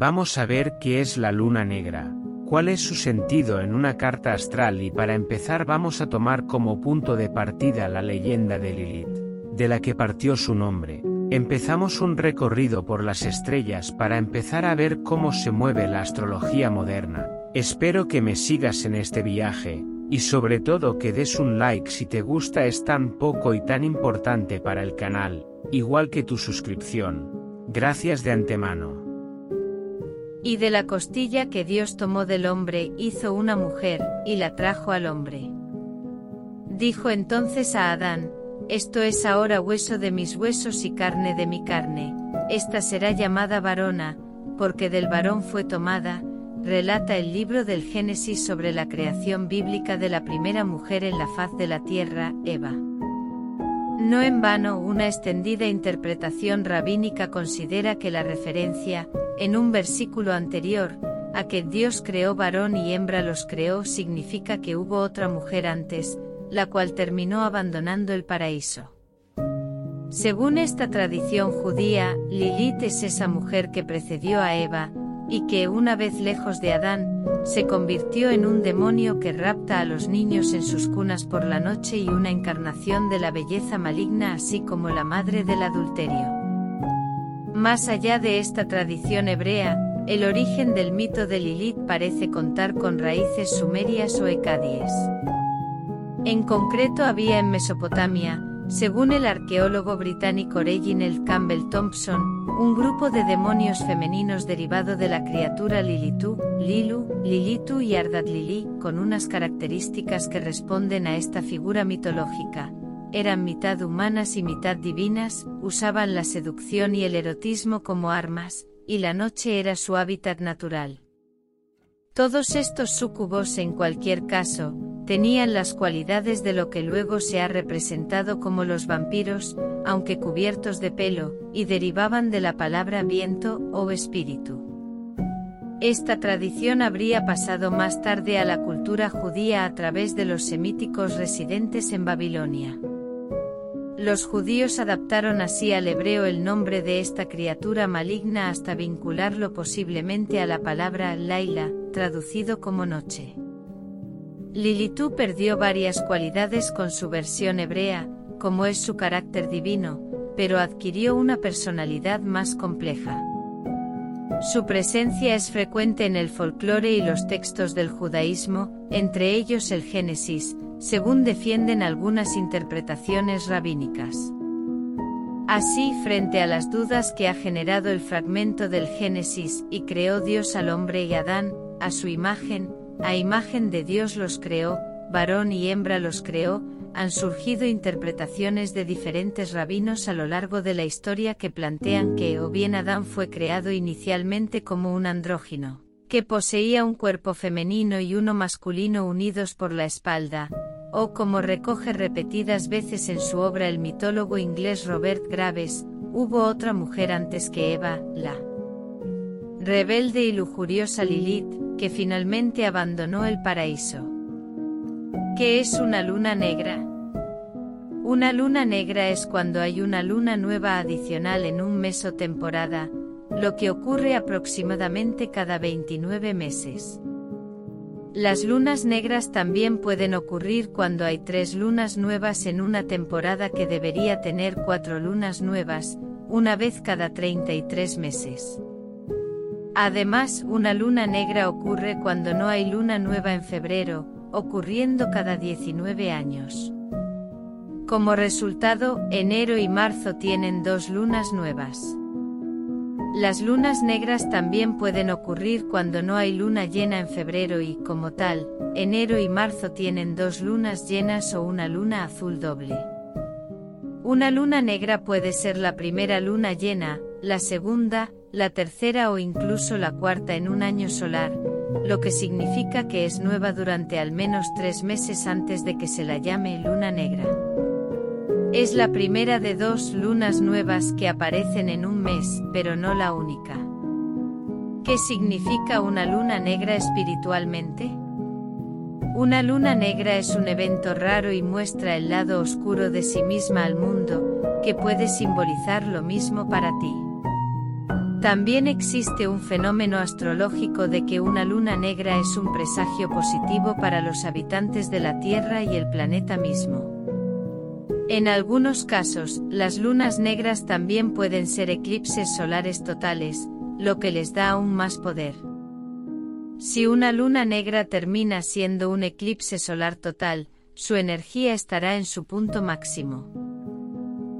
Vamos a ver qué es la luna negra, cuál es su sentido en una carta astral y para empezar vamos a tomar como punto de partida la leyenda de Lilith, de la que partió su nombre. Empezamos un recorrido por las estrellas para empezar a ver cómo se mueve la astrología moderna. Espero que me sigas en este viaje, y sobre todo que des un like si te gusta es tan poco y tan importante para el canal, igual que tu suscripción. Gracias de antemano. Y de la costilla que Dios tomó del hombre hizo una mujer, y la trajo al hombre. Dijo entonces a Adán, Esto es ahora hueso de mis huesos y carne de mi carne, esta será llamada varona, porque del varón fue tomada, relata el libro del Génesis sobre la creación bíblica de la primera mujer en la faz de la tierra, Eva. No en vano, una extendida interpretación rabínica considera que la referencia, en un versículo anterior, a que Dios creó varón y hembra los creó significa que hubo otra mujer antes, la cual terminó abandonando el paraíso. Según esta tradición judía, Lilith es esa mujer que precedió a Eva, y que una vez lejos de Adán, se convirtió en un demonio que rapta a los niños en sus cunas por la noche y una encarnación de la belleza maligna así como la madre del adulterio. Más allá de esta tradición hebrea, el origen del mito de Lilith parece contar con raíces sumerias o ecadies. En concreto había en Mesopotamia, según el arqueólogo británico Reginald Campbell Thompson, un grupo de demonios femeninos derivado de la criatura Lilitu, Lilu, Lilitu y Lili, con unas características que responden a esta figura mitológica. Eran mitad humanas y mitad divinas, usaban la seducción y el erotismo como armas, y la noche era su hábitat natural. Todos estos súcubos en cualquier caso, tenían las cualidades de lo que luego se ha representado como los vampiros, aunque cubiertos de pelo, y derivaban de la palabra viento o espíritu. Esta tradición habría pasado más tarde a la cultura judía a través de los semíticos residentes en Babilonia. Los judíos adaptaron así al hebreo el nombre de esta criatura maligna hasta vincularlo posiblemente a la palabra Laila, traducido como noche. Lilitú perdió varias cualidades con su versión hebrea, como es su carácter divino, pero adquirió una personalidad más compleja. Su presencia es frecuente en el folclore y los textos del judaísmo, entre ellos el Génesis, según defienden algunas interpretaciones rabínicas. Así, frente a las dudas que ha generado el fragmento del Génesis, y creó Dios al hombre y Adán, a su imagen, a imagen de Dios los creó, varón y hembra los creó, han surgido interpretaciones de diferentes rabinos a lo largo de la historia que plantean que o bien Adán fue creado inicialmente como un andrógino, que poseía un cuerpo femenino y uno masculino unidos por la espalda, o como recoge repetidas veces en su obra el mitólogo inglés Robert Graves, hubo otra mujer antes que Eva, la rebelde y lujuriosa Lilith, que finalmente abandonó el paraíso. ¿Qué es una luna negra? Una luna negra es cuando hay una luna nueva adicional en un mes o temporada, lo que ocurre aproximadamente cada 29 meses. Las lunas negras también pueden ocurrir cuando hay tres lunas nuevas en una temporada que debería tener cuatro lunas nuevas, una vez cada 33 meses. Además, una luna negra ocurre cuando no hay luna nueva en febrero, ocurriendo cada 19 años. Como resultado, enero y marzo tienen dos lunas nuevas. Las lunas negras también pueden ocurrir cuando no hay luna llena en febrero y, como tal, enero y marzo tienen dos lunas llenas o una luna azul doble. Una luna negra puede ser la primera luna llena, la segunda, la tercera o incluso la cuarta en un año solar, lo que significa que es nueva durante al menos tres meses antes de que se la llame luna negra. Es la primera de dos lunas nuevas que aparecen en un mes, pero no la única. ¿Qué significa una luna negra espiritualmente? Una luna negra es un evento raro y muestra el lado oscuro de sí misma al mundo, que puede simbolizar lo mismo para ti. También existe un fenómeno astrológico de que una luna negra es un presagio positivo para los habitantes de la Tierra y el planeta mismo. En algunos casos, las lunas negras también pueden ser eclipses solares totales, lo que les da aún más poder. Si una luna negra termina siendo un eclipse solar total, su energía estará en su punto máximo.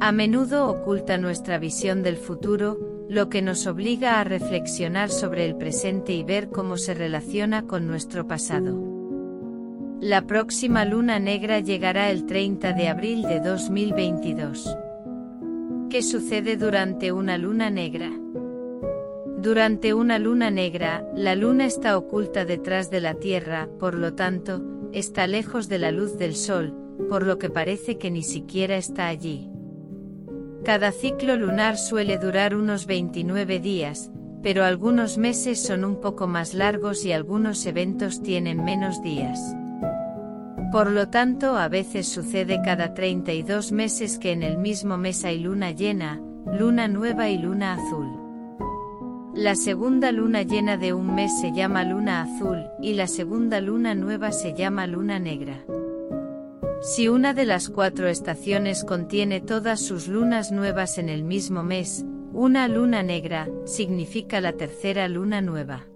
A menudo oculta nuestra visión del futuro, lo que nos obliga a reflexionar sobre el presente y ver cómo se relaciona con nuestro pasado. La próxima luna negra llegará el 30 de abril de 2022. ¿Qué sucede durante una luna negra? Durante una luna negra, la luna está oculta detrás de la Tierra, por lo tanto, está lejos de la luz del Sol, por lo que parece que ni siquiera está allí. Cada ciclo lunar suele durar unos 29 días, pero algunos meses son un poco más largos y algunos eventos tienen menos días. Por lo tanto, a veces sucede cada 32 meses que en el mismo mes hay luna llena, luna nueva y luna azul. La segunda luna llena de un mes se llama luna azul, y la segunda luna nueva se llama luna negra. Si una de las cuatro estaciones contiene todas sus lunas nuevas en el mismo mes, una luna negra, significa la tercera luna nueva.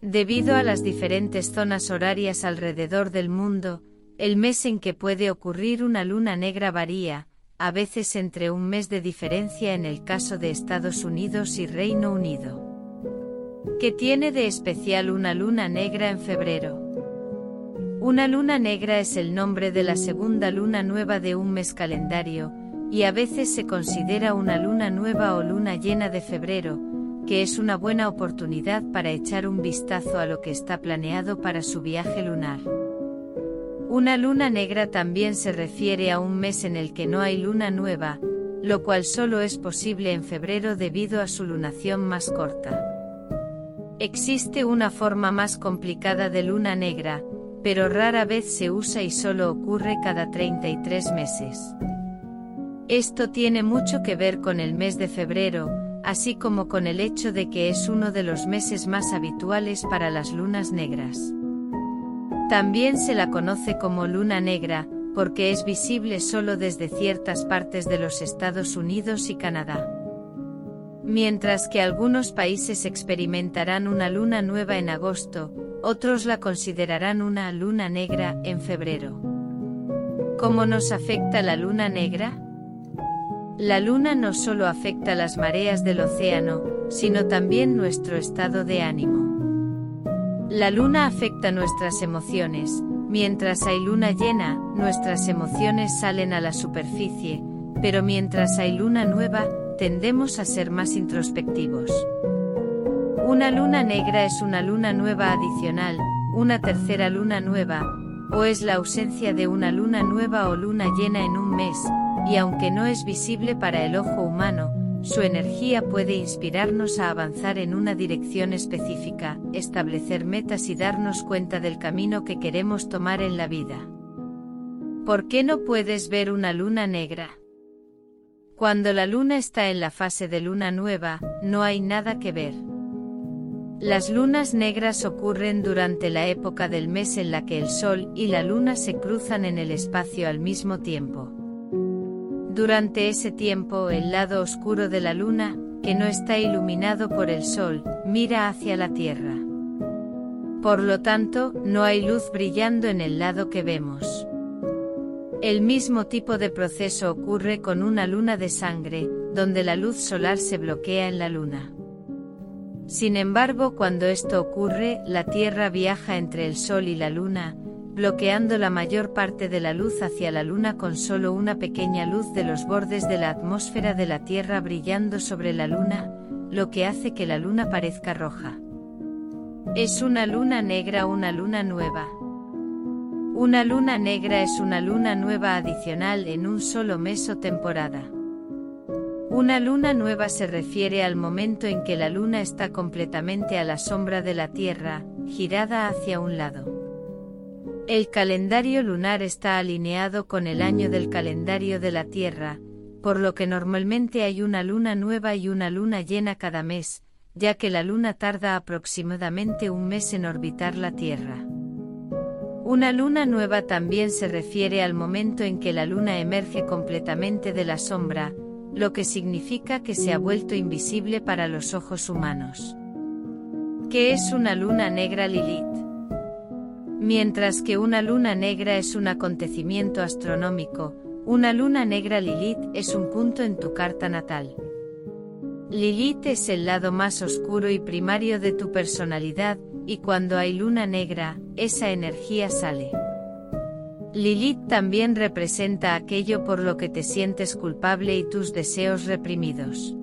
Debido a las diferentes zonas horarias alrededor del mundo, el mes en que puede ocurrir una luna negra varía, a veces entre un mes de diferencia en el caso de Estados Unidos y Reino Unido. ¿Qué tiene de especial una luna negra en febrero? Una luna negra es el nombre de la segunda luna nueva de un mes calendario, y a veces se considera una luna nueva o luna llena de febrero, que es una buena oportunidad para echar un vistazo a lo que está planeado para su viaje lunar. Una luna negra también se refiere a un mes en el que no hay luna nueva, lo cual solo es posible en febrero debido a su lunación más corta. Existe una forma más complicada de luna negra, pero rara vez se usa y solo ocurre cada 33 meses. Esto tiene mucho que ver con el mes de febrero, así como con el hecho de que es uno de los meses más habituales para las lunas negras. También se la conoce como luna negra, porque es visible solo desde ciertas partes de los Estados Unidos y Canadá. Mientras que algunos países experimentarán una luna nueva en agosto, otros la considerarán una luna negra en febrero. ¿Cómo nos afecta la luna negra? La luna no solo afecta las mareas del océano, sino también nuestro estado de ánimo. La luna afecta nuestras emociones, mientras hay luna llena, nuestras emociones salen a la superficie, pero mientras hay luna nueva, tendemos a ser más introspectivos. Una luna negra es una luna nueva adicional, una tercera luna nueva, o es la ausencia de una luna nueva o luna llena en un mes, y aunque no es visible para el ojo humano, su energía puede inspirarnos a avanzar en una dirección específica, establecer metas y darnos cuenta del camino que queremos tomar en la vida. ¿Por qué no puedes ver una luna negra? Cuando la luna está en la fase de luna nueva, no hay nada que ver. Las lunas negras ocurren durante la época del mes en la que el Sol y la Luna se cruzan en el espacio al mismo tiempo. Durante ese tiempo el lado oscuro de la Luna, que no está iluminado por el Sol, mira hacia la Tierra. Por lo tanto, no hay luz brillando en el lado que vemos. El mismo tipo de proceso ocurre con una luna de sangre, donde la luz solar se bloquea en la luna. Sin embargo, cuando esto ocurre, la Tierra viaja entre el Sol y la Luna, bloqueando la mayor parte de la luz hacia la Luna con solo una pequeña luz de los bordes de la atmósfera de la Tierra brillando sobre la Luna, lo que hace que la Luna parezca roja. ¿Es una luna negra una luna nueva? Una luna negra es una luna nueva adicional en un solo mes o temporada. Una luna nueva se refiere al momento en que la luna está completamente a la sombra de la Tierra, girada hacia un lado. El calendario lunar está alineado con el año del calendario de la Tierra, por lo que normalmente hay una luna nueva y una luna llena cada mes, ya que la luna tarda aproximadamente un mes en orbitar la Tierra. Una luna nueva también se refiere al momento en que la luna emerge completamente de la sombra, lo que significa que se ha vuelto invisible para los ojos humanos. ¿Qué es una luna negra Lilith? Mientras que una luna negra es un acontecimiento astronómico, una luna negra Lilith es un punto en tu carta natal. Lilith es el lado más oscuro y primario de tu personalidad, y cuando hay luna negra, esa energía sale. Lilith también representa aquello por lo que te sientes culpable y tus deseos reprimidos.